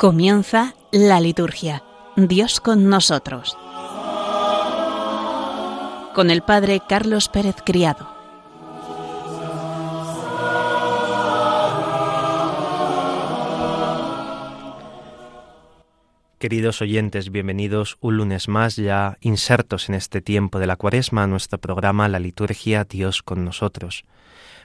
Comienza la liturgia. Dios con nosotros. Con el Padre Carlos Pérez Criado. Queridos oyentes, bienvenidos un lunes más ya insertos en este tiempo de la cuaresma a nuestro programa La liturgia Dios con nosotros.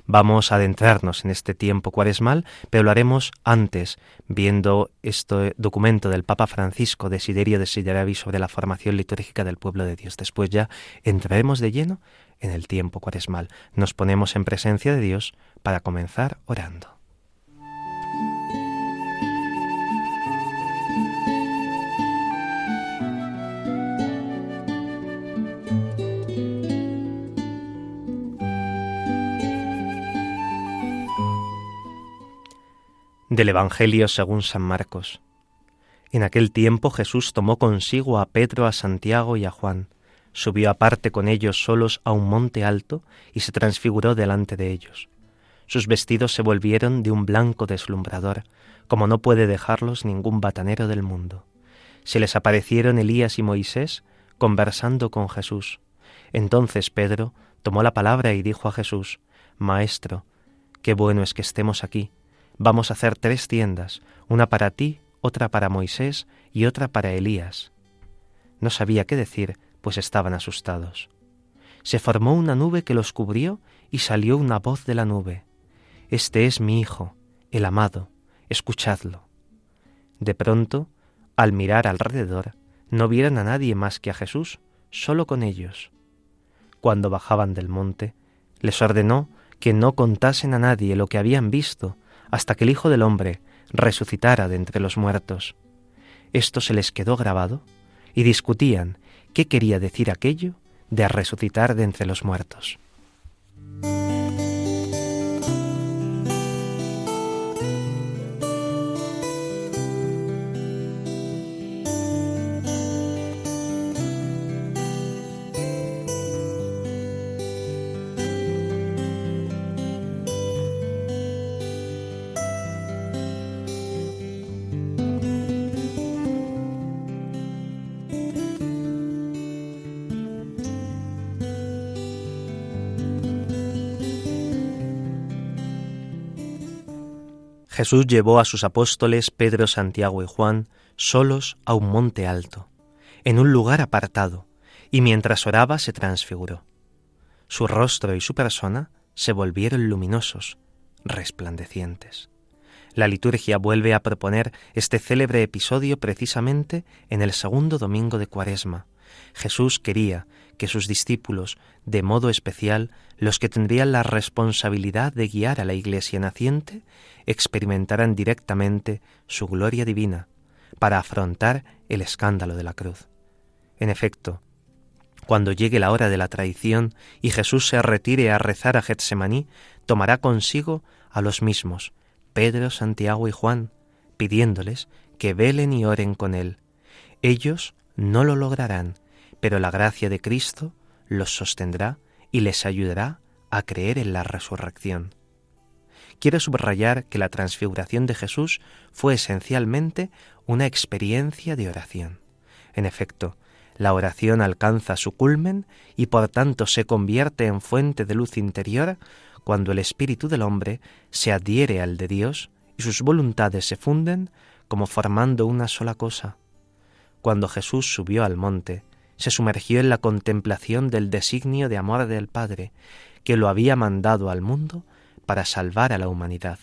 Vamos a adentrarnos en este tiempo cuaresmal, pero lo haremos antes, viendo este documento del Papa Francisco, Desiderio Desideravi, sobre la formación litúrgica del pueblo de Dios. Después ya entraremos de lleno en el tiempo cuaresmal. Nos ponemos en presencia de Dios para comenzar orando. Del Evangelio según San Marcos. En aquel tiempo Jesús tomó consigo a Pedro, a Santiago y a Juan, subió aparte con ellos solos a un monte alto y se transfiguró delante de ellos. Sus vestidos se volvieron de un blanco deslumbrador, como no puede dejarlos ningún batanero del mundo. Se les aparecieron Elías y Moisés conversando con Jesús. Entonces Pedro tomó la palabra y dijo a Jesús, Maestro, qué bueno es que estemos aquí Vamos a hacer tres tiendas, una para ti, otra para Moisés y otra para Elías. No sabía qué decir, pues estaban asustados. Se formó una nube que los cubrió y salió una voz de la nube. Este es mi Hijo, el amado, escuchadlo. De pronto, al mirar alrededor, no vieron a nadie más que a Jesús, solo con ellos. Cuando bajaban del monte, les ordenó que no contasen a nadie lo que habían visto, hasta que el Hijo del Hombre resucitara de entre los muertos. Esto se les quedó grabado y discutían qué quería decir aquello de resucitar de entre los muertos. Jesús llevó a sus apóstoles Pedro, Santiago y Juan solos a un monte alto, en un lugar apartado, y mientras oraba se transfiguró. Su rostro y su persona se volvieron luminosos, resplandecientes. La liturgia vuelve a proponer este célebre episodio precisamente en el segundo domingo de Cuaresma. Jesús quería que sus discípulos, de modo especial los que tendrían la responsabilidad de guiar a la Iglesia naciente, experimentaran directamente su gloria divina para afrontar el escándalo de la cruz. En efecto, cuando llegue la hora de la traición y Jesús se retire a rezar a Getsemaní, tomará consigo a los mismos, Pedro, Santiago y Juan, pidiéndoles que velen y oren con él. Ellos no lo lograrán, pero la gracia de Cristo los sostendrá y les ayudará a creer en la resurrección. Quiero subrayar que la transfiguración de Jesús fue esencialmente una experiencia de oración. En efecto, la oración alcanza su culmen y por tanto se convierte en fuente de luz interior cuando el espíritu del hombre se adhiere al de Dios y sus voluntades se funden como formando una sola cosa. Cuando Jesús subió al monte, se sumergió en la contemplación del designio de amor del Padre, que lo había mandado al mundo para salvar a la humanidad.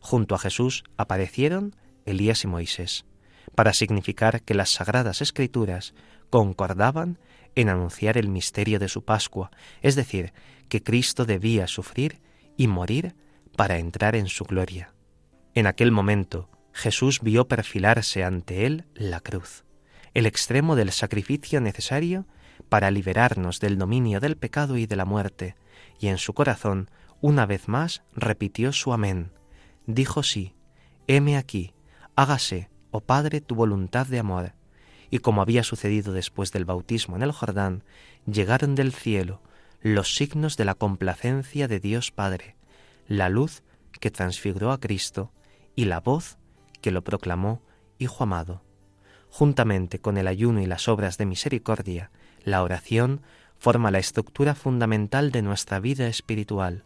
Junto a Jesús aparecieron Elías y Moisés, para significar que las sagradas escrituras concordaban en anunciar el misterio de su Pascua, es decir, que Cristo debía sufrir y morir para entrar en su gloria. En aquel momento Jesús vio perfilarse ante él la cruz el extremo del sacrificio necesario para liberarnos del dominio del pecado y de la muerte, y en su corazón una vez más repitió su amén. Dijo sí, heme aquí, hágase, oh Padre, tu voluntad de amor. Y como había sucedido después del bautismo en el Jordán, llegaron del cielo los signos de la complacencia de Dios Padre, la luz que transfiguró a Cristo y la voz que lo proclamó Hijo amado. Juntamente con el ayuno y las obras de misericordia, la oración forma la estructura fundamental de nuestra vida espiritual.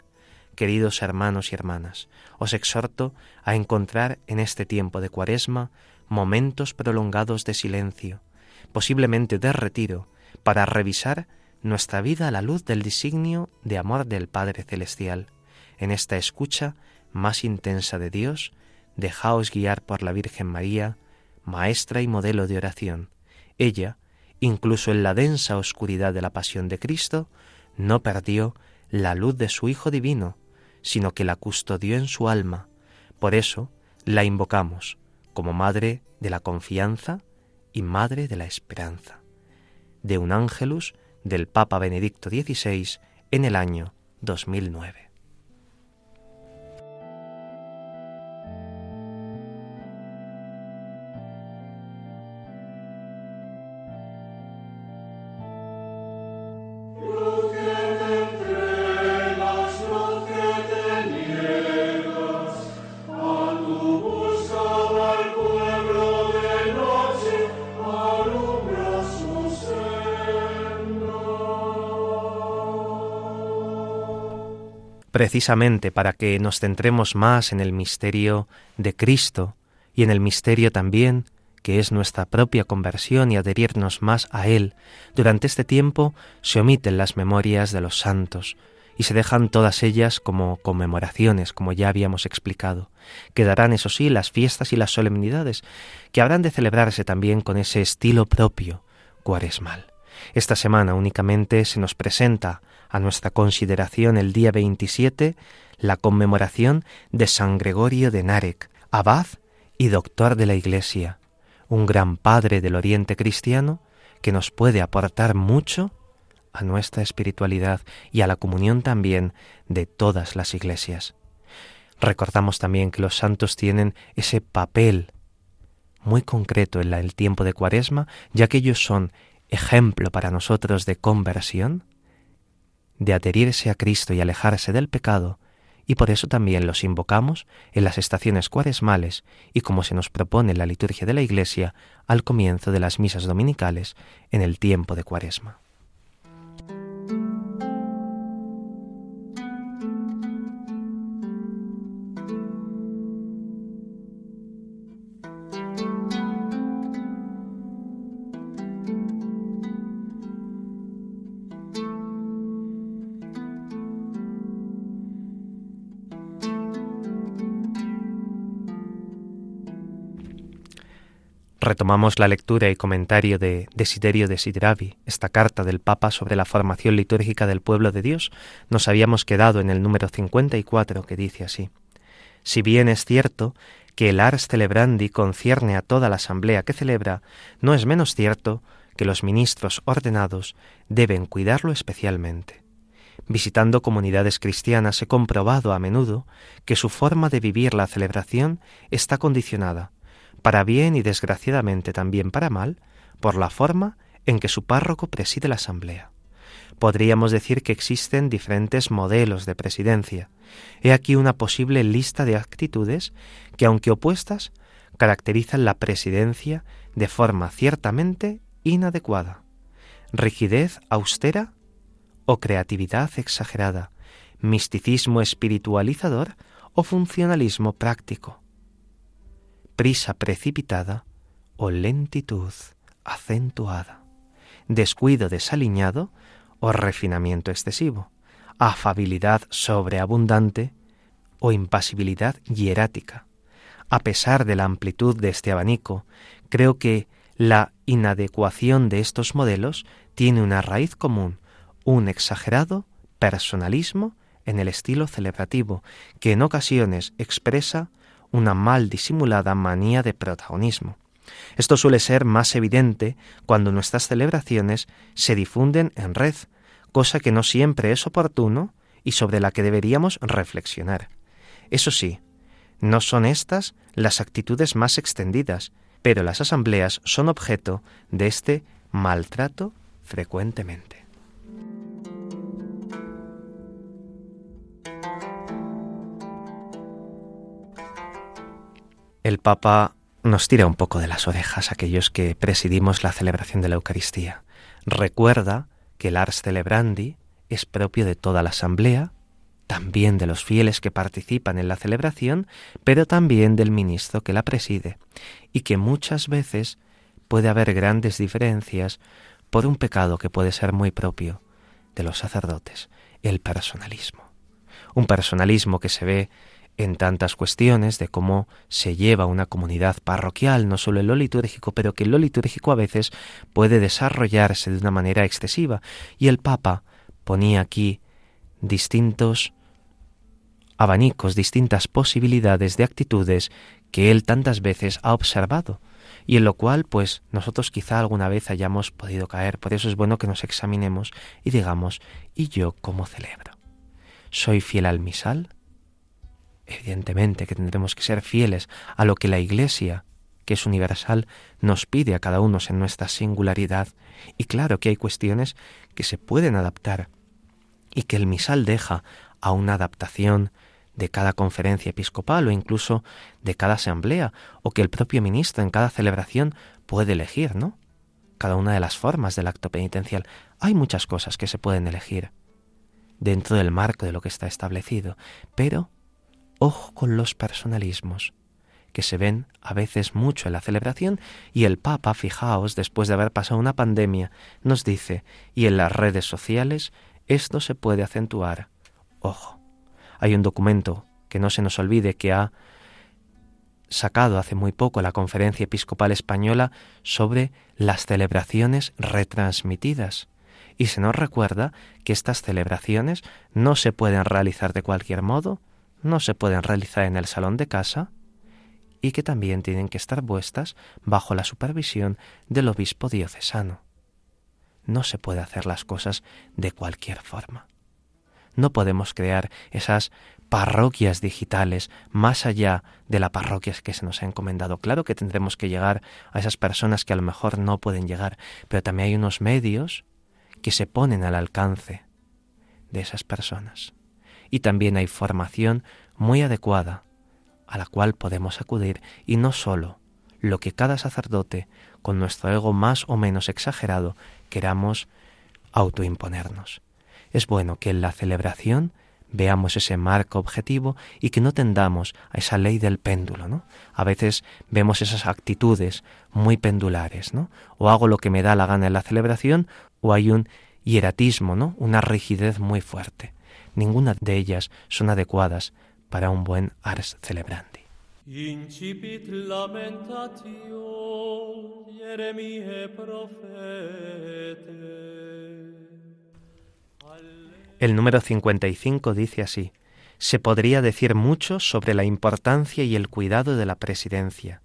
Queridos hermanos y hermanas, os exhorto a encontrar en este tiempo de cuaresma momentos prolongados de silencio, posiblemente de retiro, para revisar nuestra vida a la luz del designio de amor del Padre Celestial. En esta escucha más intensa de Dios, dejaos guiar por la Virgen María, maestra y modelo de oración. Ella, incluso en la densa oscuridad de la pasión de Cristo, no perdió la luz de su Hijo Divino, sino que la custodió en su alma. Por eso la invocamos como Madre de la confianza y Madre de la esperanza. De un ángelus del Papa Benedicto XVI en el año 2009. Precisamente para que nos centremos más en el misterio de Cristo y en el misterio también que es nuestra propia conversión y adherirnos más a Él, durante este tiempo se omiten las memorias de los santos y se dejan todas ellas como conmemoraciones, como ya habíamos explicado. Quedarán, eso sí, las fiestas y las solemnidades, que habrán de celebrarse también con ese estilo propio cuaresmal. Esta semana únicamente se nos presenta a nuestra consideración el día 27 la conmemoración de San Gregorio de Narek, abad y doctor de la Iglesia, un gran padre del Oriente cristiano que nos puede aportar mucho a nuestra espiritualidad y a la comunión también de todas las iglesias. Recordamos también que los santos tienen ese papel muy concreto en el tiempo de Cuaresma, ya que ellos son ejemplo para nosotros de conversión, de adherirse a Cristo y alejarse del pecado, y por eso también los invocamos en las estaciones cuaresmales y como se nos propone la liturgia de la Iglesia al comienzo de las misas dominicales en el tiempo de Cuaresma. Retomamos la lectura y comentario de Desiderio de Sidravi, esta carta del Papa sobre la formación litúrgica del pueblo de Dios. Nos habíamos quedado en el número 54 que dice así: Si bien es cierto que el Ars Celebrandi concierne a toda la asamblea que celebra, no es menos cierto que los ministros ordenados deben cuidarlo especialmente. Visitando comunidades cristianas he comprobado a menudo que su forma de vivir la celebración está condicionada para bien y desgraciadamente también para mal, por la forma en que su párroco preside la asamblea. Podríamos decir que existen diferentes modelos de presidencia. He aquí una posible lista de actitudes que, aunque opuestas, caracterizan la presidencia de forma ciertamente inadecuada. Rigidez austera o creatividad exagerada, misticismo espiritualizador o funcionalismo práctico prisa precipitada o lentitud acentuada, descuido desaliñado o refinamiento excesivo, afabilidad sobreabundante o impasibilidad hierática. A pesar de la amplitud de este abanico, creo que la inadecuación de estos modelos tiene una raíz común, un exagerado personalismo en el estilo celebrativo, que en ocasiones expresa una mal disimulada manía de protagonismo. Esto suele ser más evidente cuando nuestras celebraciones se difunden en red, cosa que no siempre es oportuno y sobre la que deberíamos reflexionar. Eso sí, no son estas las actitudes más extendidas, pero las asambleas son objeto de este maltrato frecuentemente. El Papa nos tira un poco de las orejas aquellos que presidimos la celebración de la Eucaristía. Recuerda que el Ars Celebrandi es propio de toda la asamblea, también de los fieles que participan en la celebración, pero también del ministro que la preside, y que muchas veces puede haber grandes diferencias por un pecado que puede ser muy propio de los sacerdotes, el personalismo. Un personalismo que se ve en tantas cuestiones de cómo se lleva una comunidad parroquial, no solo en lo litúrgico, pero que en lo litúrgico a veces puede desarrollarse de una manera excesiva. Y el Papa ponía aquí distintos abanicos, distintas posibilidades de actitudes que él tantas veces ha observado y en lo cual pues nosotros quizá alguna vez hayamos podido caer. Por eso es bueno que nos examinemos y digamos, ¿y yo cómo celebro? ¿Soy fiel al misal? Evidentemente que tendremos que ser fieles a lo que la Iglesia, que es universal, nos pide a cada uno en nuestra singularidad. Y claro que hay cuestiones que se pueden adaptar y que el misal deja a una adaptación de cada conferencia episcopal o incluso de cada asamblea, o que el propio ministro en cada celebración puede elegir, ¿no? Cada una de las formas del acto penitencial. Hay muchas cosas que se pueden elegir dentro del marco de lo que está establecido, pero ojo con los personalismos, que se ven a veces mucho en la celebración, y el Papa, fijaos, después de haber pasado una pandemia, nos dice, y en las redes sociales esto se puede acentuar. Ojo, hay un documento que no se nos olvide que ha sacado hace muy poco la Conferencia Episcopal Española sobre las celebraciones retransmitidas. Y se nos recuerda que estas celebraciones no se pueden realizar de cualquier modo, no se pueden realizar en el salón de casa y que también tienen que estar puestas bajo la supervisión del obispo diocesano. No se puede hacer las cosas de cualquier forma. No podemos crear esas parroquias digitales más allá de la parroquia que se nos ha encomendado. Claro que tendremos que llegar a esas personas que a lo mejor no pueden llegar, pero también hay unos medios que se ponen al alcance de esas personas y también hay formación muy adecuada a la cual podemos acudir y no sólo lo que cada sacerdote, con nuestro ego más o menos exagerado, queramos autoimponernos. Es bueno que en la celebración veamos ese marco objetivo y que no tendamos a esa ley del péndulo, ¿no? A veces vemos esas actitudes muy pendulares, ¿no? O hago lo que me da la gana en la celebración o hay un hieratismo, ¿no? Una rigidez muy fuerte ninguna de ellas son adecuadas para un buen ars celebrandi. El número 55 dice así, se podría decir mucho sobre la importancia y el cuidado de la presidencia.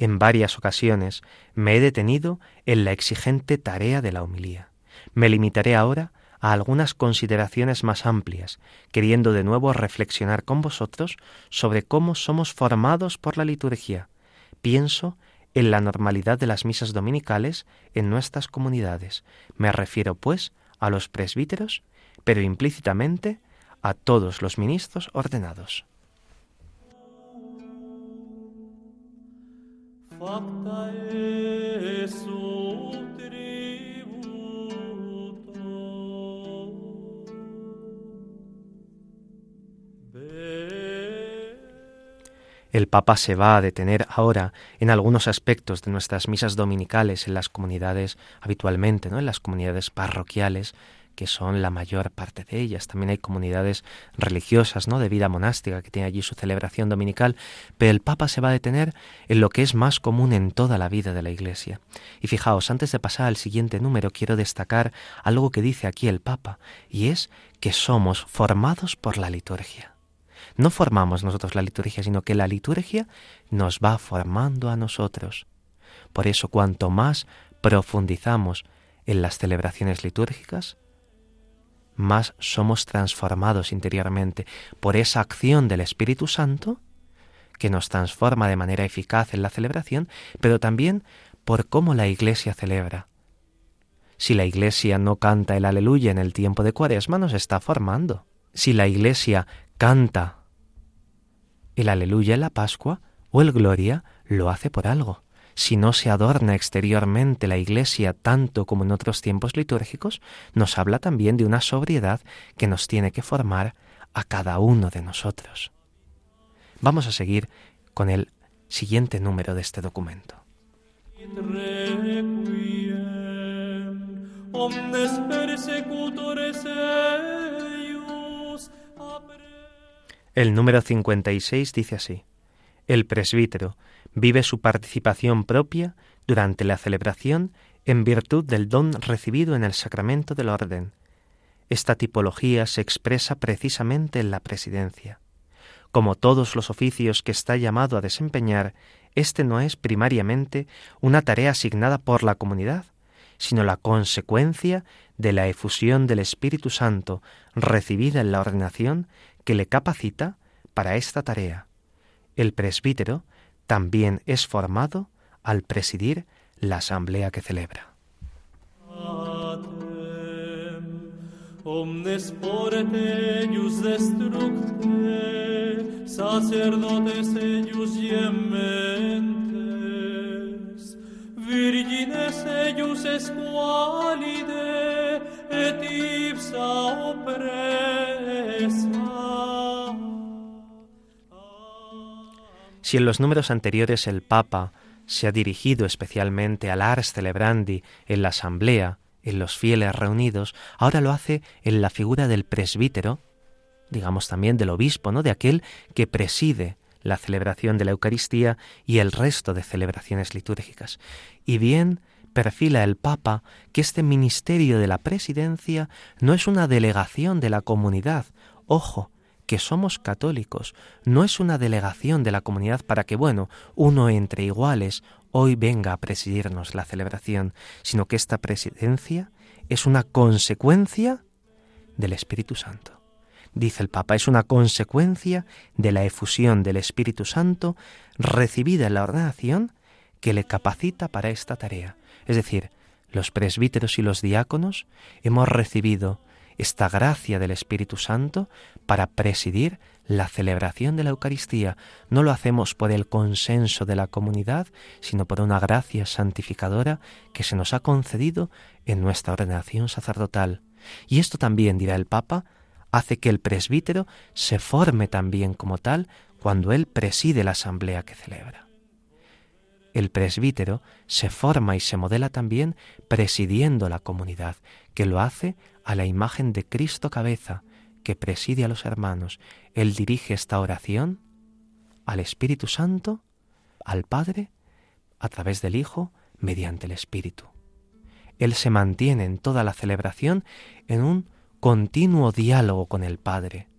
En varias ocasiones me he detenido en la exigente tarea de la homilía. Me limitaré ahora a algunas consideraciones más amplias, queriendo de nuevo reflexionar con vosotros sobre cómo somos formados por la liturgia. Pienso en la normalidad de las misas dominicales en nuestras comunidades. Me refiero, pues, a los presbíteros, pero implícitamente a todos los ministros ordenados. El Papa se va a detener ahora en algunos aspectos de nuestras misas dominicales en las comunidades habitualmente, ¿no? En las comunidades parroquiales, que son la mayor parte de ellas. También hay comunidades religiosas, ¿no? de vida monástica que tienen allí su celebración dominical, pero el Papa se va a detener en lo que es más común en toda la vida de la Iglesia. Y fijaos, antes de pasar al siguiente número, quiero destacar algo que dice aquí el Papa, y es que somos formados por la liturgia. No formamos nosotros la liturgia, sino que la liturgia nos va formando a nosotros. Por eso, cuanto más profundizamos en las celebraciones litúrgicas, más somos transformados interiormente por esa acción del Espíritu Santo que nos transforma de manera eficaz en la celebración, pero también por cómo la Iglesia celebra. Si la Iglesia no canta el aleluya en el tiempo de Cuaresma, nos está formando. Si la Iglesia canta el aleluya la Pascua o el gloria, lo hace por algo. Si no se adorna exteriormente la Iglesia tanto como en otros tiempos litúrgicos, nos habla también de una sobriedad que nos tiene que formar a cada uno de nosotros. Vamos a seguir con el siguiente número de este documento. El número 56 dice así. El presbítero vive su participación propia durante la celebración en virtud del don recibido en el sacramento del orden. Esta tipología se expresa precisamente en la presidencia. Como todos los oficios que está llamado a desempeñar, este no es primariamente una tarea asignada por la comunidad, sino la consecuencia de la efusión del Espíritu Santo recibida en la ordenación que le capacita para esta tarea. El presbítero también es formado al presidir la asamblea que celebra. sacerdotes virgines et ipsa Si en los números anteriores el Papa se ha dirigido especialmente al ars celebrandi en la asamblea, en los fieles reunidos, ahora lo hace en la figura del presbítero, digamos también del obispo, ¿no? de aquel que preside la celebración de la Eucaristía y el resto de celebraciones litúrgicas. Y bien perfila el Papa que este ministerio de la presidencia no es una delegación de la comunidad, ojo, que somos católicos, no es una delegación de la comunidad para que, bueno, uno entre iguales hoy venga a presidirnos la celebración, sino que esta presidencia es una consecuencia del Espíritu Santo. Dice el Papa, es una consecuencia de la efusión del Espíritu Santo recibida en la ordenación que le capacita para esta tarea. Es decir, los presbíteros y los diáconos hemos recibido esta gracia del Espíritu Santo para presidir la celebración de la Eucaristía. No lo hacemos por el consenso de la comunidad, sino por una gracia santificadora que se nos ha concedido en nuestra ordenación sacerdotal. Y esto también, dirá el Papa, hace que el presbítero se forme también como tal cuando él preside la asamblea que celebra. El presbítero se forma y se modela también presidiendo la comunidad, que lo hace a la imagen de Cristo cabeza que preside a los hermanos. Él dirige esta oración al Espíritu Santo, al Padre, a través del Hijo, mediante el Espíritu. Él se mantiene en toda la celebración en un continuo diálogo con el Padre,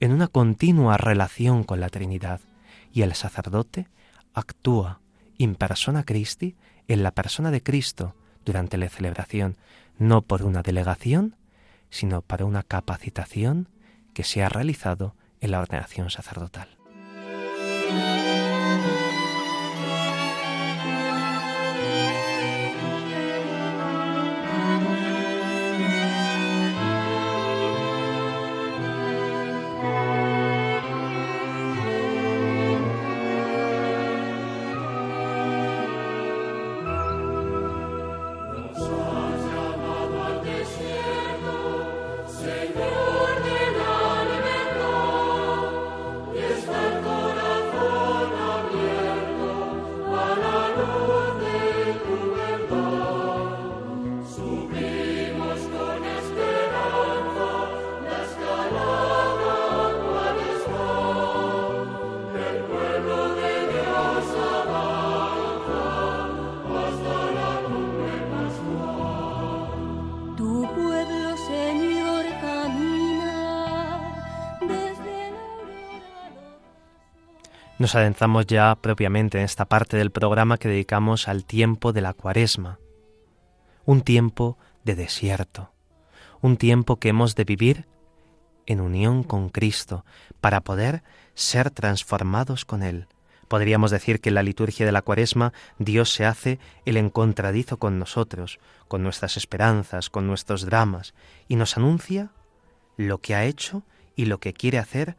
en una continua relación con la Trinidad, y el sacerdote actúa in persona Christi, en la persona de Cristo, durante la celebración, no por una delegación, sino para una capacitación que se ha realizado en la ordenación sacerdotal. Nos adentramos ya propiamente en esta parte del programa que dedicamos al tiempo de la cuaresma, un tiempo de desierto, un tiempo que hemos de vivir en unión con Cristo para poder ser transformados con Él. Podríamos decir que en la liturgia de la cuaresma Dios se hace el encontradizo con nosotros, con nuestras esperanzas, con nuestros dramas, y nos anuncia lo que ha hecho y lo que quiere hacer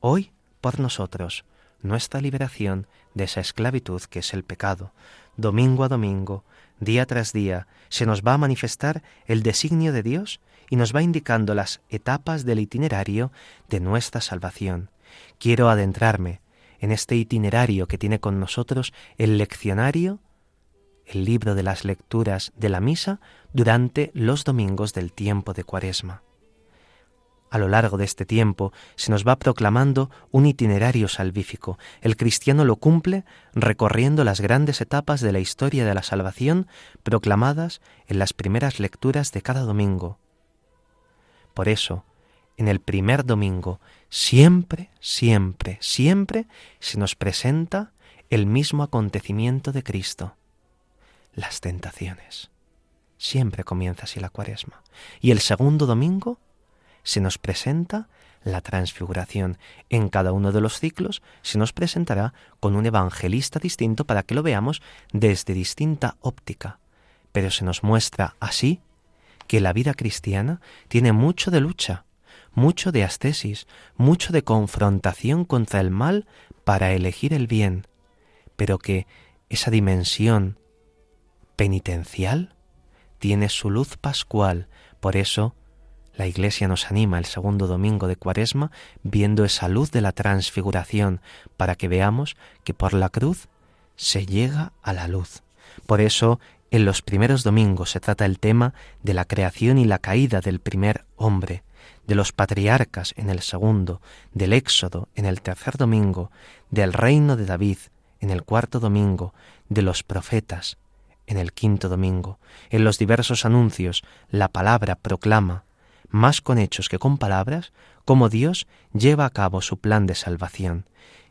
hoy por nosotros, nuestra liberación de esa esclavitud que es el pecado. Domingo a domingo, día tras día, se nos va a manifestar el designio de Dios y nos va indicando las etapas del itinerario de nuestra salvación. Quiero adentrarme en este itinerario que tiene con nosotros el leccionario, el libro de las lecturas de la misa durante los domingos del tiempo de Cuaresma. A lo largo de este tiempo se nos va proclamando un itinerario salvífico. El cristiano lo cumple recorriendo las grandes etapas de la historia de la salvación proclamadas en las primeras lecturas de cada domingo. Por eso, en el primer domingo, siempre, siempre, siempre se nos presenta el mismo acontecimiento de Cristo, las tentaciones. Siempre comienza así la cuaresma. Y el segundo domingo, se nos presenta la transfiguración. En cada uno de los ciclos se nos presentará con un evangelista distinto para que lo veamos desde distinta óptica. Pero se nos muestra así que la vida cristiana tiene mucho de lucha, mucho de ascesis, mucho de confrontación contra el mal para elegir el bien, pero que esa dimensión penitencial tiene su luz pascual, por eso la Iglesia nos anima el segundo domingo de Cuaresma viendo esa luz de la transfiguración para que veamos que por la cruz se llega a la luz. Por eso en los primeros domingos se trata el tema de la creación y la caída del primer hombre, de los patriarcas en el segundo, del Éxodo en el tercer domingo, del reino de David en el cuarto domingo, de los profetas en el quinto domingo. En los diversos anuncios la palabra proclama más con hechos que con palabras, cómo Dios lleva a cabo su plan de salvación,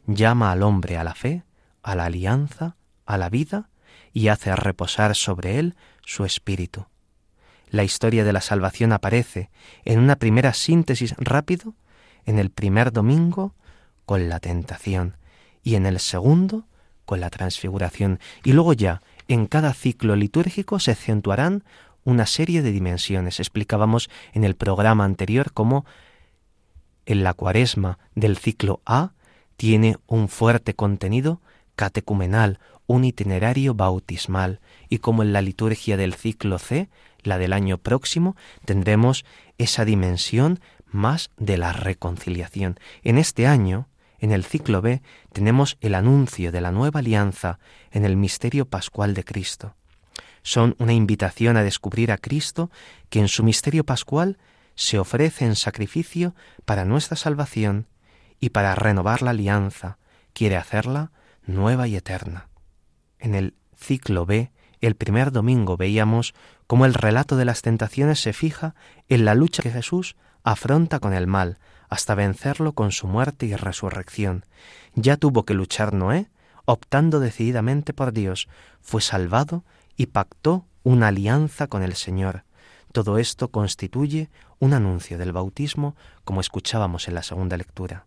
llama al hombre a la fe, a la alianza, a la vida, y hace reposar sobre él su espíritu. La historia de la salvación aparece en una primera síntesis rápido, en el primer domingo con la tentación y en el segundo con la transfiguración y luego ya en cada ciclo litúrgico se acentuarán una serie de dimensiones. Explicábamos en el programa anterior cómo en la cuaresma del ciclo A tiene un fuerte contenido catecumenal, un itinerario bautismal, y como en la liturgia del ciclo C, la del año próximo, tendremos esa dimensión más de la reconciliación. En este año, en el ciclo B, tenemos el anuncio de la nueva alianza en el misterio pascual de Cristo son una invitación a descubrir a Cristo que en su misterio pascual se ofrece en sacrificio para nuestra salvación y para renovar la alianza, quiere hacerla nueva y eterna. En el ciclo B, el primer domingo veíamos cómo el relato de las tentaciones se fija en la lucha que Jesús afronta con el mal, hasta vencerlo con su muerte y resurrección. Ya tuvo que luchar Noé, optando decididamente por Dios, fue salvado y pactó una alianza con el Señor. Todo esto constituye un anuncio del bautismo, como escuchábamos en la segunda lectura.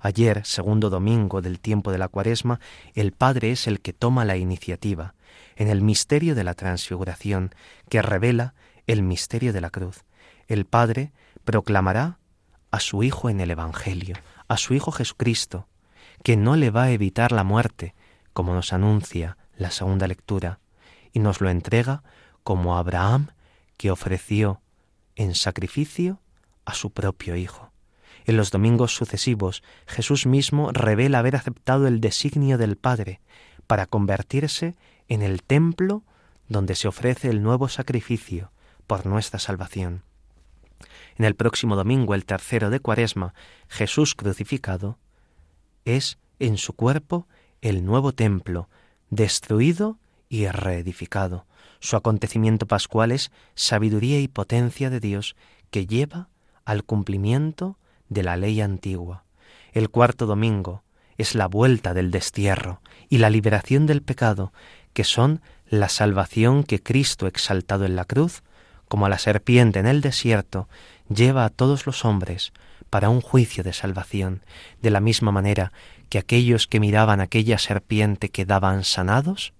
Ayer, segundo domingo del tiempo de la cuaresma, el Padre es el que toma la iniciativa en el misterio de la transfiguración, que revela el misterio de la cruz. El Padre proclamará a su Hijo en el Evangelio, a su Hijo Jesucristo, que no le va a evitar la muerte, como nos anuncia la segunda lectura, y nos lo entrega como Abraham que ofreció en sacrificio a su propio Hijo. En los domingos sucesivos Jesús mismo revela haber aceptado el designio del Padre para convertirse en el templo donde se ofrece el nuevo sacrificio por nuestra salvación. En el próximo domingo, el tercero de Cuaresma, Jesús crucificado es en su cuerpo el nuevo templo, destruido y reedificado. Su acontecimiento pascual es sabiduría y potencia de Dios que lleva al cumplimiento de la ley antigua. El cuarto domingo es la vuelta del destierro y la liberación del pecado, que son la salvación que Cristo exaltado en la cruz, como a la serpiente en el desierto, lleva a todos los hombres para un juicio de salvación, de la misma manera que aquellos que miraban aquella serpiente quedaban sanados,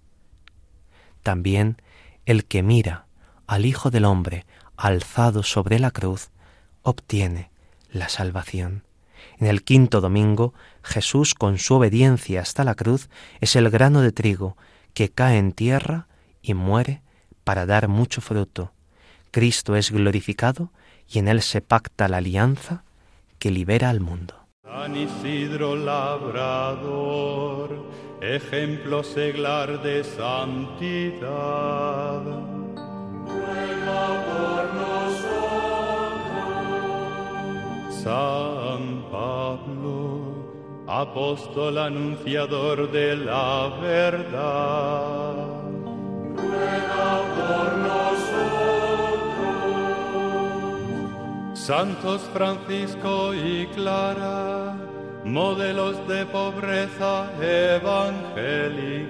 también el que mira al Hijo del Hombre alzado sobre la cruz obtiene la salvación. En el quinto domingo, Jesús, con su obediencia hasta la cruz, es el grano de trigo que cae en tierra y muere para dar mucho fruto. Cristo es glorificado y en él se pacta la alianza que libera al mundo. San Isidro Labrador, ejemplo seglar de santidad. Ruega por nosotros. San Pablo, apóstol anunciador de la verdad. Ruega por nosotros. Santos Francisco y Clara, modelos de pobreza evangélica.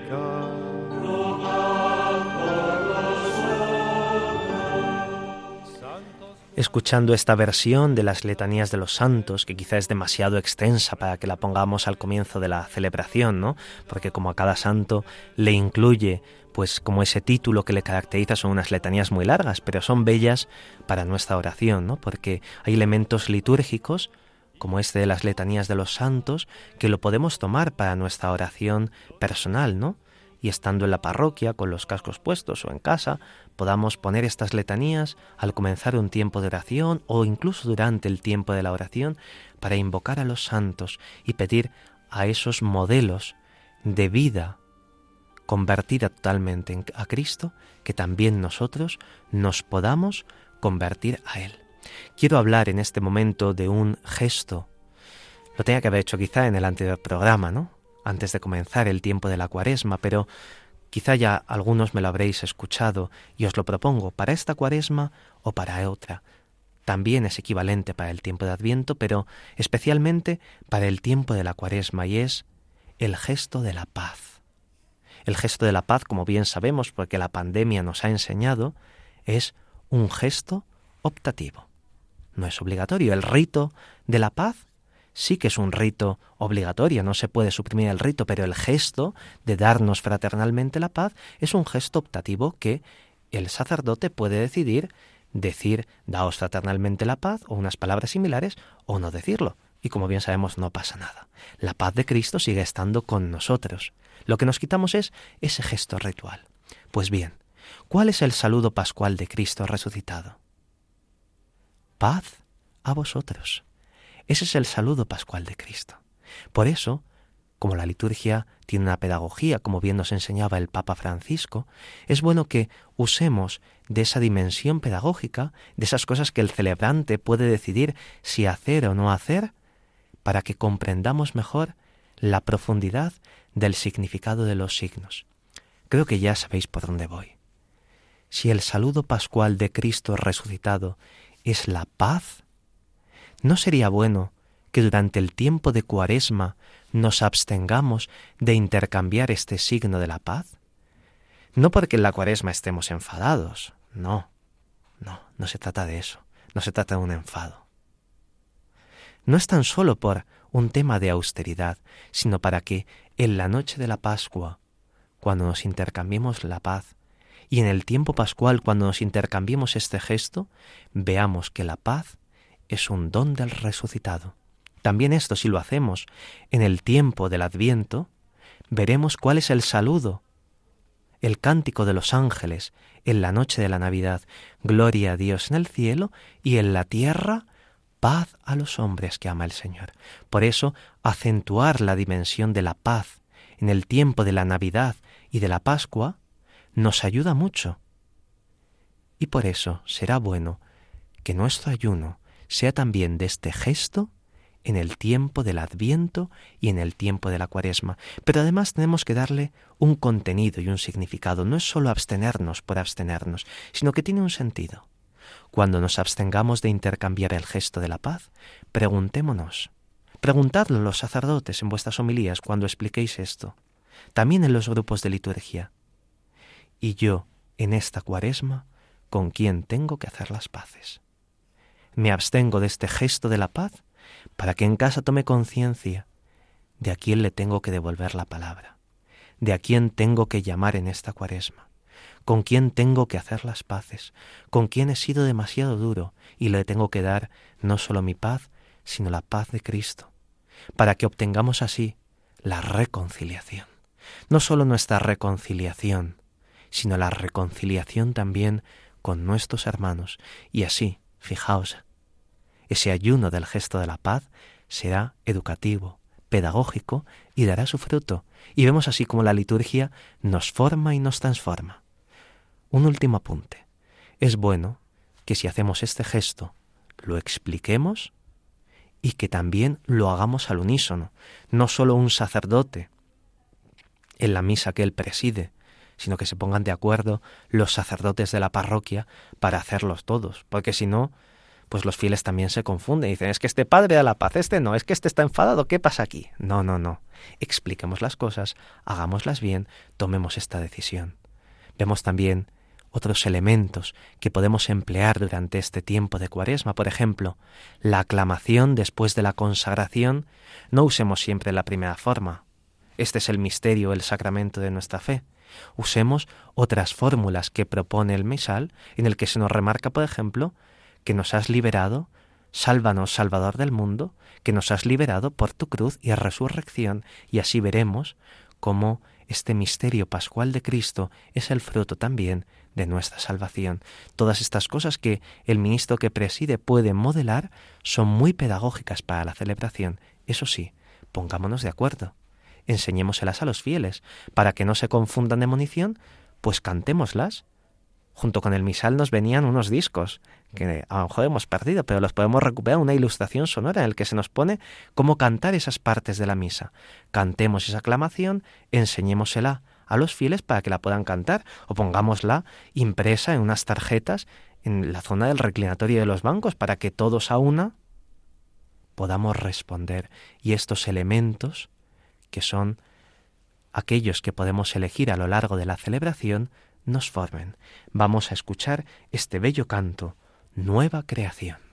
Escuchando esta versión de las letanías de los santos, que quizá es demasiado extensa para que la pongamos al comienzo de la celebración, ¿no? Porque como a cada santo le incluye, pues como ese título que le caracteriza son unas letanías muy largas, pero son bellas para nuestra oración, ¿no? Porque hay elementos litúrgicos como este de las letanías de los santos, que lo podemos tomar para nuestra oración personal, ¿no? Y estando en la parroquia, con los cascos puestos o en casa, podamos poner estas letanías al comenzar un tiempo de oración o incluso durante el tiempo de la oración para invocar a los santos y pedir a esos modelos de vida convertida totalmente en- a Cristo, que también nosotros nos podamos convertir a Él. Quiero hablar en este momento de un gesto. Lo tenía que haber hecho quizá en el anterior programa, ¿no? Antes de comenzar el tiempo de la cuaresma, pero quizá ya algunos me lo habréis escuchado y os lo propongo para esta cuaresma o para otra. También es equivalente para el tiempo de Adviento, pero especialmente para el tiempo de la cuaresma y es el gesto de la paz. El gesto de la paz, como bien sabemos, porque la pandemia nos ha enseñado, es un gesto optativo. No es obligatorio. El rito de la paz sí que es un rito obligatorio, no se puede suprimir el rito, pero el gesto de darnos fraternalmente la paz es un gesto optativo que el sacerdote puede decidir decir daos fraternalmente la paz o unas palabras similares o no decirlo. Y como bien sabemos no pasa nada. La paz de Cristo sigue estando con nosotros. Lo que nos quitamos es ese gesto ritual. Pues bien, ¿cuál es el saludo pascual de Cristo resucitado? Paz a vosotros. Ese es el saludo pascual de Cristo. Por eso, como la liturgia tiene una pedagogía, como bien nos enseñaba el Papa Francisco, es bueno que usemos de esa dimensión pedagógica, de esas cosas que el celebrante puede decidir si hacer o no hacer, para que comprendamos mejor la profundidad del significado de los signos. Creo que ya sabéis por dónde voy. Si el saludo pascual de Cristo resucitado es la paz, ¿no sería bueno que durante el tiempo de Cuaresma nos abstengamos de intercambiar este signo de la paz? No porque en la Cuaresma estemos enfadados, no, no, no se trata de eso, no se trata de un enfado. No es tan solo por un tema de austeridad, sino para que en la noche de la Pascua, cuando nos intercambiemos la paz, y en el tiempo pascual, cuando nos intercambiemos este gesto, veamos que la paz es un don del resucitado. También esto, si lo hacemos en el tiempo del Adviento, veremos cuál es el saludo, el cántico de los ángeles en la noche de la Navidad. Gloria a Dios en el cielo y en la tierra paz a los hombres que ama el Señor. Por eso, acentuar la dimensión de la paz en el tiempo de la Navidad y de la Pascua nos ayuda mucho. Y por eso será bueno que nuestro ayuno sea también de este gesto en el tiempo del Adviento y en el tiempo de la Cuaresma. Pero además tenemos que darle un contenido y un significado. No es solo abstenernos por abstenernos, sino que tiene un sentido. Cuando nos abstengamos de intercambiar el gesto de la paz, preguntémonos. Preguntadlo los sacerdotes en vuestras homilías cuando expliquéis esto. También en los grupos de liturgia. Y yo, en esta cuaresma, ¿con quién tengo que hacer las paces? Me abstengo de este gesto de la paz para que en casa tome conciencia de a quién le tengo que devolver la palabra, de a quién tengo que llamar en esta cuaresma, con quién tengo que hacer las paces, con quién he sido demasiado duro y le tengo que dar no solo mi paz, sino la paz de Cristo, para que obtengamos así la reconciliación. No sólo nuestra reconciliación, sino la reconciliación también con nuestros hermanos. Y así, fijaos, ese ayuno del gesto de la paz será educativo, pedagógico y dará su fruto. Y vemos así como la liturgia nos forma y nos transforma. Un último apunte. Es bueno que si hacemos este gesto, lo expliquemos y que también lo hagamos al unísono, no solo un sacerdote en la misa que él preside, sino que se pongan de acuerdo los sacerdotes de la parroquia para hacerlos todos, porque si no, pues los fieles también se confunden y dicen, es que este padre da la paz, este no, es que este está enfadado, ¿qué pasa aquí? No, no, no. Expliquemos las cosas, hagámoslas bien, tomemos esta decisión. Vemos también otros elementos que podemos emplear durante este tiempo de cuaresma. Por ejemplo, la aclamación después de la consagración. No usemos siempre la primera forma. Este es el misterio, el sacramento de nuestra fe. Usemos otras fórmulas que propone el misal, en el que se nos remarca, por ejemplo, que nos has liberado, sálvanos, Salvador del mundo, que nos has liberado por tu cruz y resurrección, y así veremos cómo este misterio pascual de Cristo es el fruto también de nuestra salvación. Todas estas cosas que el ministro que preside puede modelar son muy pedagógicas para la celebración. Eso sí, pongámonos de acuerdo. Enseñémoselas a los fieles, para que no se confundan de munición, pues cantémoslas junto con el misal nos venían unos discos que a lo mejor hemos perdido, pero los podemos recuperar, una ilustración sonora en el que se nos pone cómo cantar esas partes de la misa. Cantemos esa aclamación, enseñémosela a los fieles para que la puedan cantar o pongámosla impresa en unas tarjetas en la zona del reclinatorio de los bancos para que todos a una podamos responder. Y estos elementos, que son aquellos que podemos elegir a lo largo de la celebración, nos formen. Vamos a escuchar este bello canto, Nueva Creación.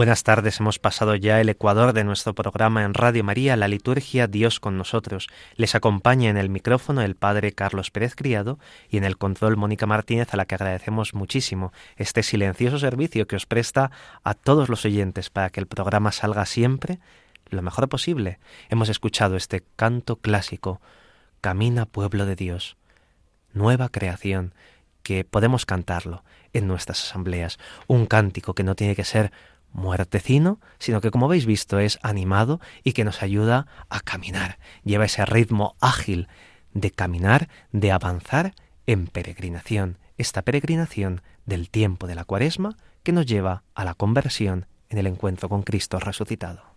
Buenas tardes, hemos pasado ya el ecuador de nuestro programa en Radio María, la liturgia Dios con nosotros. Les acompaña en el micrófono el Padre Carlos Pérez Criado y en el control Mónica Martínez, a la que agradecemos muchísimo este silencioso servicio que os presta a todos los oyentes para que el programa salga siempre lo mejor posible. Hemos escuchado este canto clásico, Camina pueblo de Dios, nueva creación, que podemos cantarlo en nuestras asambleas, un cántico que no tiene que ser muertecino, sino que como habéis visto es animado y que nos ayuda a caminar. Lleva ese ritmo ágil de caminar, de avanzar en peregrinación, esta peregrinación del tiempo de la cuaresma que nos lleva a la conversión en el encuentro con Cristo resucitado.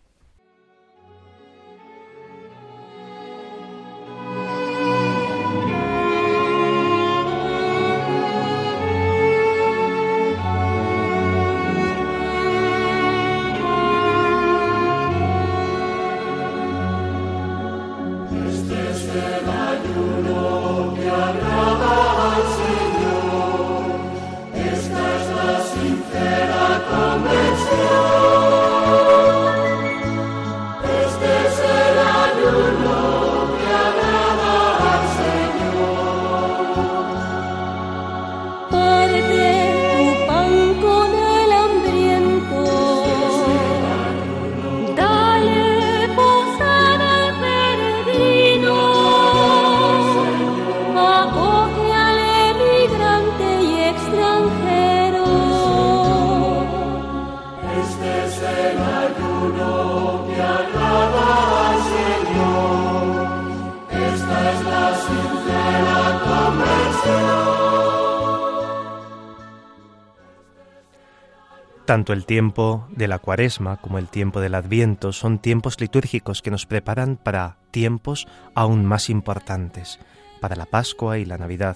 Tanto el tiempo de la cuaresma como el tiempo del adviento son tiempos litúrgicos que nos preparan para tiempos aún más importantes, para la Pascua y la Navidad.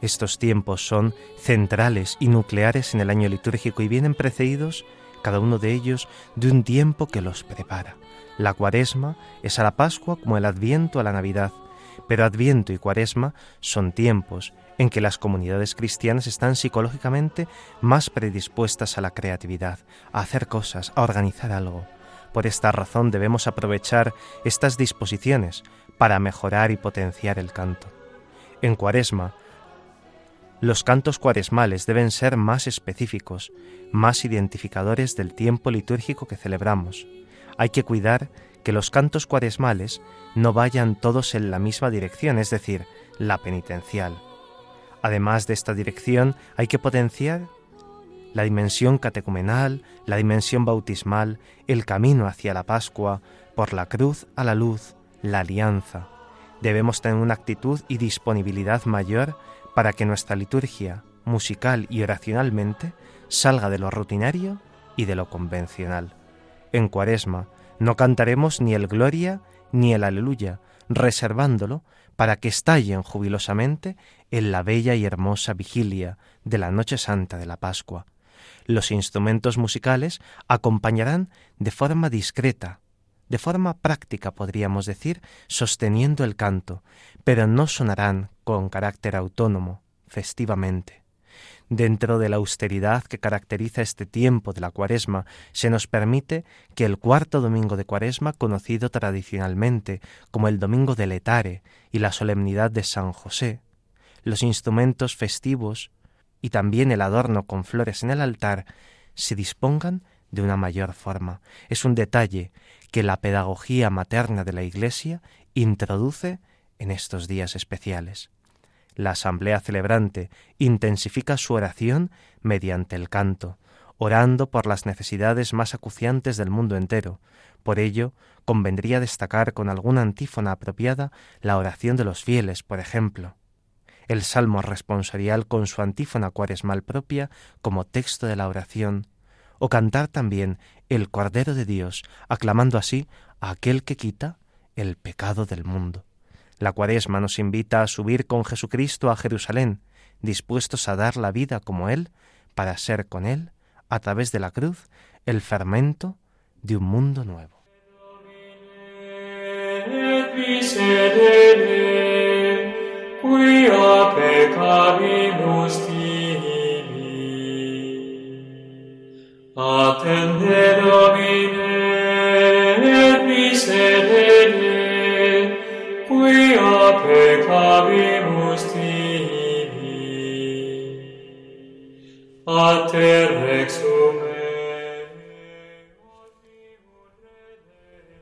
Estos tiempos son centrales y nucleares en el año litúrgico y vienen precedidos, cada uno de ellos, de un tiempo que los prepara. La cuaresma es a la Pascua como el adviento a la Navidad, pero adviento y cuaresma son tiempos en que las comunidades cristianas están psicológicamente más predispuestas a la creatividad, a hacer cosas, a organizar algo. Por esta razón debemos aprovechar estas disposiciones para mejorar y potenciar el canto. En Cuaresma, los cantos cuaresmales deben ser más específicos, más identificadores del tiempo litúrgico que celebramos. Hay que cuidar que los cantos cuaresmales no vayan todos en la misma dirección, es decir, la penitencial. Además de esta dirección, hay que potenciar la dimensión catecumenal, la dimensión bautismal, el camino hacia la Pascua, por la cruz a la luz, la alianza. Debemos tener una actitud y disponibilidad mayor para que nuestra liturgia, musical y oracionalmente, salga de lo rutinario y de lo convencional. En Cuaresma no cantaremos ni el Gloria ni el Aleluya, reservándolo para que estallen jubilosamente en la bella y hermosa vigilia de la Noche Santa de la Pascua. Los instrumentos musicales acompañarán de forma discreta, de forma práctica podríamos decir, sosteniendo el canto, pero no sonarán con carácter autónomo, festivamente. Dentro de la austeridad que caracteriza este tiempo de la cuaresma, se nos permite que el cuarto domingo de cuaresma, conocido tradicionalmente como el domingo del Etare y la solemnidad de San José, los instrumentos festivos y también el adorno con flores en el altar se dispongan de una mayor forma. Es un detalle que la pedagogía materna de la Iglesia introduce en estos días especiales. La asamblea celebrante intensifica su oración mediante el canto, orando por las necesidades más acuciantes del mundo entero. Por ello, convendría destacar con alguna antífona apropiada la oración de los fieles, por ejemplo. El salmo responsorial con su antífona cuaresmal propia como texto de la oración, o cantar también el Cordero de Dios, aclamando así a aquel que quita el pecado del mundo. La cuaresma nos invita a subir con Jesucristo a Jerusalén, dispuestos a dar la vida como Él, para ser con Él, a través de la cruz, el fermento de un mundo nuevo.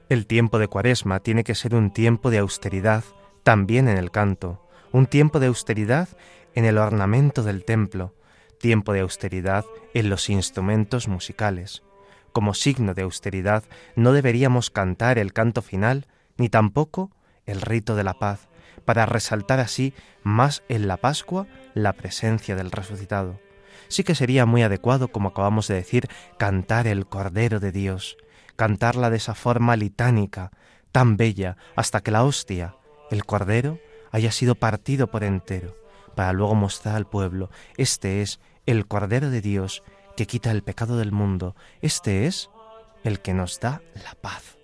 El tiempo de Cuaresma tiene que ser un tiempo de austeridad también en el canto, un tiempo de austeridad en el ornamento del templo, tiempo de austeridad en los instrumentos musicales. Como signo de austeridad no deberíamos cantar el canto final ni tampoco el rito de la paz, para resaltar así más en la Pascua la presencia del resucitado. Sí que sería muy adecuado, como acabamos de decir, cantar el Cordero de Dios, cantarla de esa forma litánica, tan bella, hasta que la hostia, el Cordero, haya sido partido por entero, para luego mostrar al pueblo, este es el Cordero de Dios que quita el pecado del mundo, este es el que nos da la paz.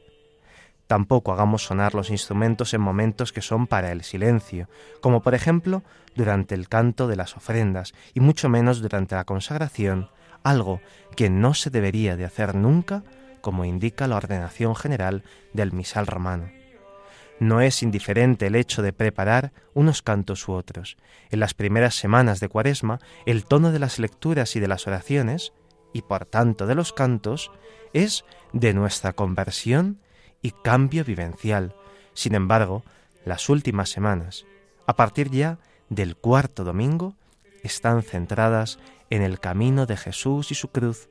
Tampoco hagamos sonar los instrumentos en momentos que son para el silencio, como por ejemplo durante el canto de las ofrendas y mucho menos durante la consagración, algo que no se debería de hacer nunca, como indica la ordenación general del misal romano. No es indiferente el hecho de preparar unos cantos u otros. En las primeras semanas de Cuaresma, el tono de las lecturas y de las oraciones, y por tanto de los cantos, es de nuestra conversión y cambio vivencial. Sin embargo, las últimas semanas, a partir ya del cuarto domingo, están centradas en el camino de Jesús y su cruz.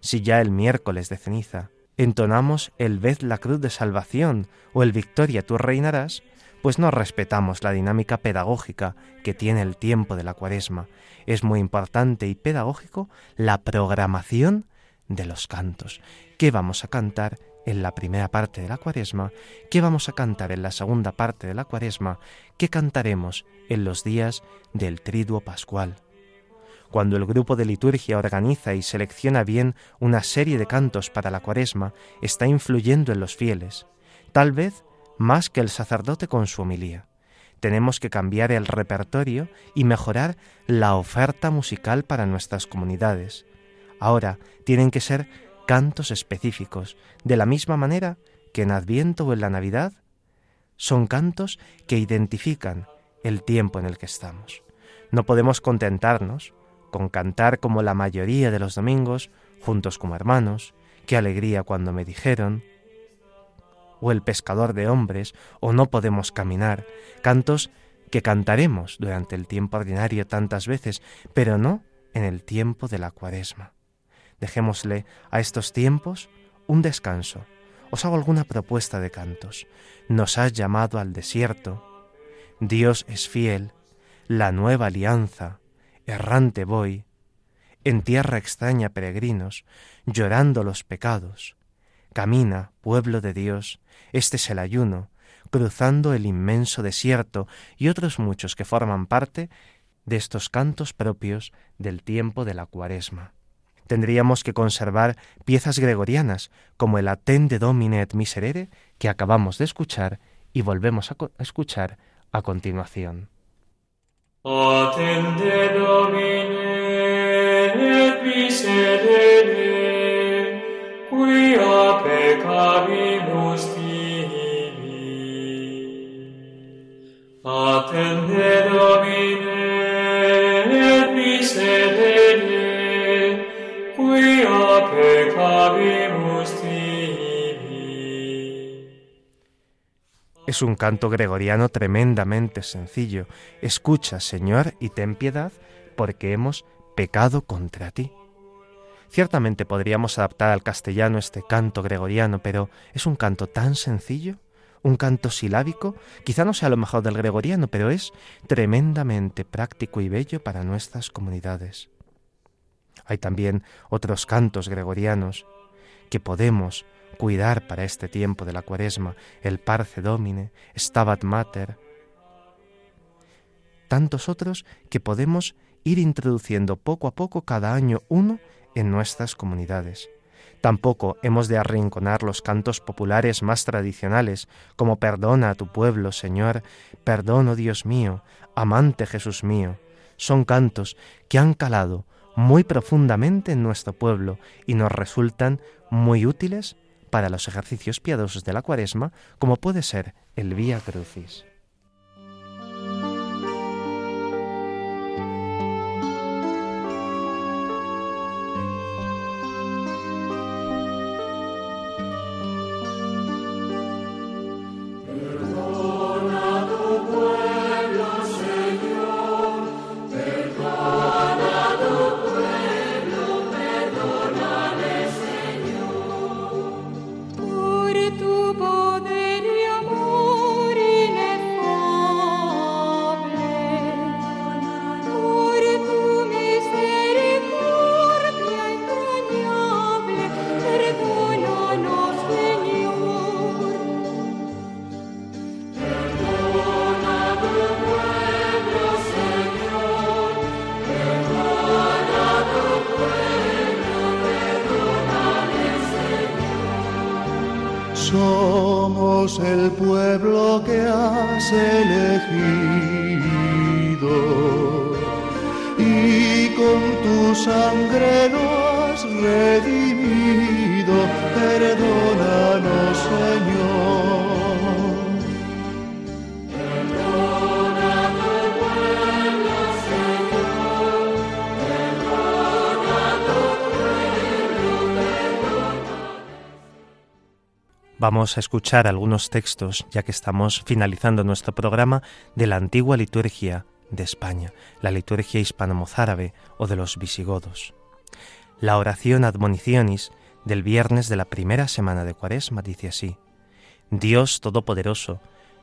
Si ya el miércoles de ceniza entonamos el Ved la cruz de salvación o el Victoria tú reinarás, pues no respetamos la dinámica pedagógica que tiene el tiempo de la cuaresma. Es muy importante y pedagógico la programación de los cantos. ¿Qué vamos a cantar en la primera parte de la cuaresma? ¿Qué vamos a cantar en la segunda parte de la cuaresma? ¿Qué cantaremos en los días del triduo pascual? Cuando el grupo de liturgia organiza y selecciona bien una serie de cantos para la cuaresma, está influyendo en los fieles, tal vez más que el sacerdote con su homilía. Tenemos que cambiar el repertorio y mejorar la oferta musical para nuestras comunidades. Ahora tienen que ser cantos específicos, de la misma manera que en Adviento o en la Navidad son cantos que identifican el tiempo en el que estamos. No podemos contentarnos con cantar como la mayoría de los domingos, juntos como hermanos, qué alegría cuando me dijeron, o el pescador de hombres, o no podemos caminar, cantos que cantaremos durante el tiempo ordinario tantas veces, pero no en el tiempo de la cuaresma. Dejémosle a estos tiempos un descanso. Os hago alguna propuesta de cantos. Nos has llamado al desierto. Dios es fiel. La nueva alianza errante voy, en tierra extraña peregrinos, llorando los pecados. Camina, pueblo de Dios, este es el ayuno, cruzando el inmenso desierto y otros muchos que forman parte de estos cantos propios del tiempo de la cuaresma. Tendríamos que conservar piezas gregorianas como el Atende Domine et Miserere que acabamos de escuchar y volvemos a escuchar a continuación. Attende Domine et miserere, quia tibi. Attende Domine et miserere, Es un canto gregoriano tremendamente sencillo. Escucha, Señor, y ten piedad, porque hemos pecado contra ti. Ciertamente podríamos adaptar al castellano este canto gregoriano, pero es un canto tan sencillo, un canto silábico, quizá no sea lo mejor del gregoriano, pero es tremendamente práctico y bello para nuestras comunidades. Hay también otros cantos gregorianos que podemos cuidar para este tiempo de la cuaresma, el Parce Domine, Stabat Mater, tantos otros que podemos ir introduciendo poco a poco cada año uno en nuestras comunidades. Tampoco hemos de arrinconar los cantos populares más tradicionales, como Perdona a tu pueblo, Señor, perdono, Dios mío, amante Jesús mío. Son cantos que han calado muy profundamente en nuestro pueblo y nos resultan muy útiles para los ejercicios piadosos de la cuaresma, como puede ser el Vía Crucis. Sangre nos redimido. Perdónanos, Señor. Vamos a escuchar algunos textos, ya que estamos finalizando nuestro programa, de la antigua liturgia de España, la liturgia hispano-mozárabe o de los visigodos. La oración admonicionis del viernes de la primera semana de Cuaresma dice así: Dios Todopoderoso,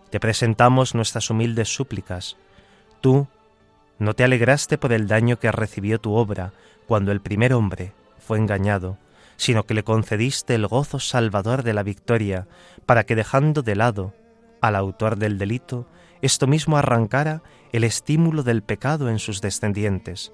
te presentamos nuestras humildes súplicas. Tú no te alegraste por el daño que recibió tu obra cuando el primer hombre fue engañado, sino que le concediste el gozo salvador de la victoria, para que dejando de lado al autor del delito, esto mismo arrancara el estímulo del pecado en sus descendientes.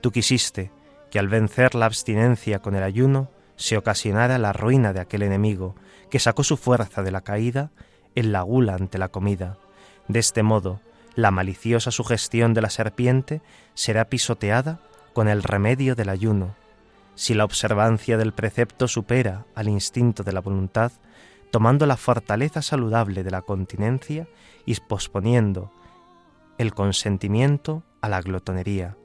Tú quisiste que al vencer la abstinencia con el ayuno se ocasionara la ruina de aquel enemigo, que sacó su fuerza de la caída en la gula ante la comida. De este modo, la maliciosa sugestión de la serpiente será pisoteada con el remedio del ayuno. Si la observancia del precepto supera al instinto de la voluntad, tomando la fortaleza saludable de la continencia y posponiendo el consentimiento a la glotonería.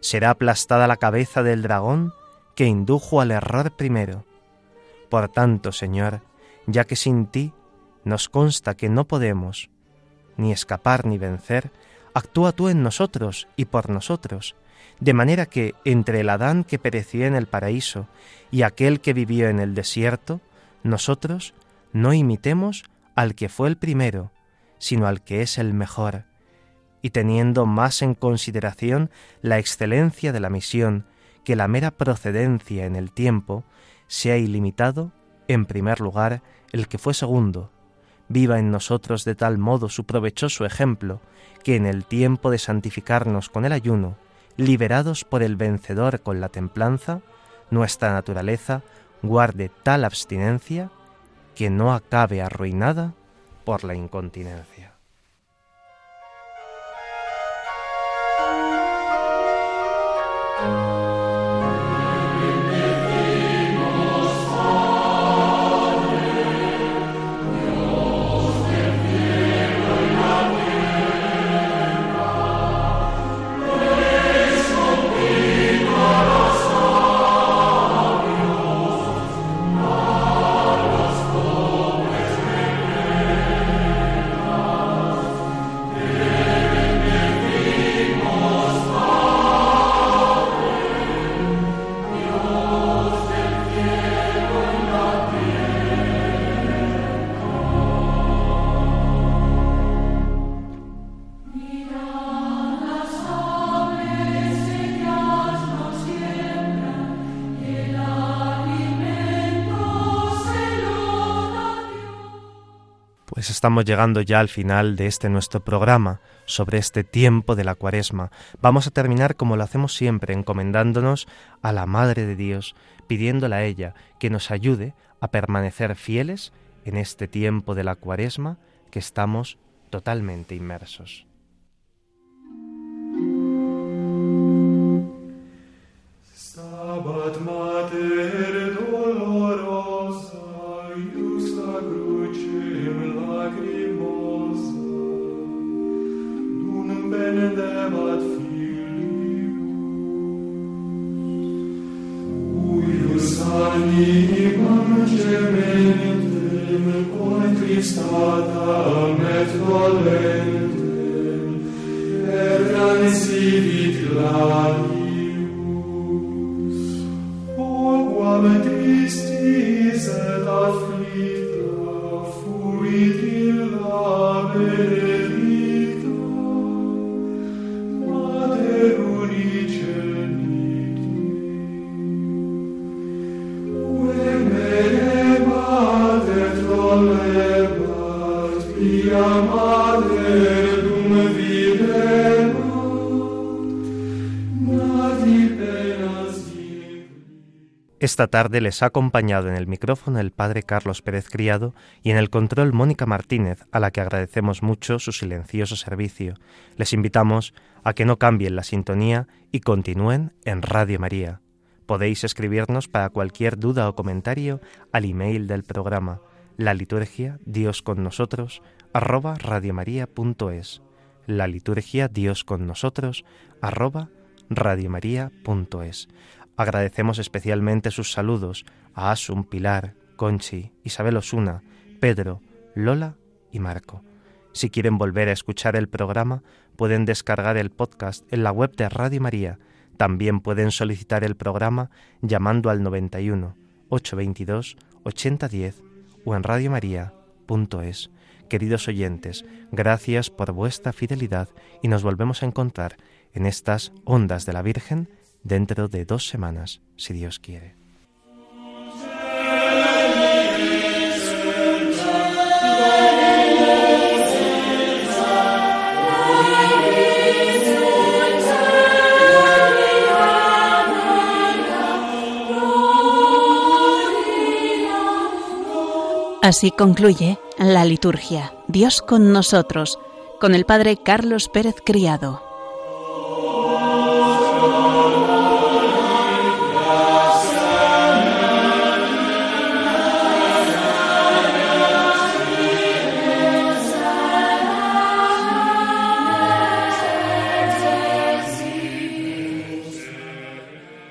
Será aplastada la cabeza del dragón que indujo al error primero. Por tanto, Señor, ya que sin ti nos consta que no podemos ni escapar ni vencer, actúa tú en nosotros y por nosotros, de manera que entre el Adán que pereció en el paraíso y aquel que vivió en el desierto, nosotros no imitemos al que fue el primero, sino al que es el mejor, y teniendo más en consideración la excelencia de la misión que la mera procedencia en el tiempo, sea ilimitado, en primer lugar, el que fue segundo, viva en nosotros de tal modo su provechoso ejemplo, que en el tiempo de santificarnos con el ayuno, liberados por el vencedor con la templanza, nuestra naturaleza guarde tal abstinencia que no acabe arruinada por la incontinencia. Pues estamos llegando ya al final de este nuestro programa sobre este tiempo de la cuaresma. Vamos a terminar como lo hacemos siempre, encomendándonos a la Madre de Dios, pidiéndole a ella que nos ayude a permanecer fieles en este tiempo de la cuaresma que estamos totalmente inmersos. animam gementem contristata et dolentem, errans ibi Esta tarde les ha acompañado en el micrófono el padre Carlos Pérez Criado y en el control Mónica Martínez, a la que agradecemos mucho su silencioso servicio. Les invitamos a que no cambien la sintonía y continúen en Radio María. Podéis escribirnos para cualquier duda o comentario al email del programa la liturgia Dios con nosotros arroba radiomaria.es la liturgia Dios con nosotros arroba radiomaria.es Agradecemos especialmente sus saludos a Asun, Pilar, Conchi, Isabel Osuna, Pedro, Lola y Marco. Si quieren volver a escuchar el programa, pueden descargar el podcast en la web de Radio María. También pueden solicitar el programa llamando al 91 822 8010 o en radiomaria.es. Queridos oyentes, gracias por vuestra fidelidad y nos volvemos a encontrar en estas ondas de la Virgen dentro de dos semanas, si Dios quiere. Así concluye la liturgia. Dios con nosotros, con el Padre Carlos Pérez Criado.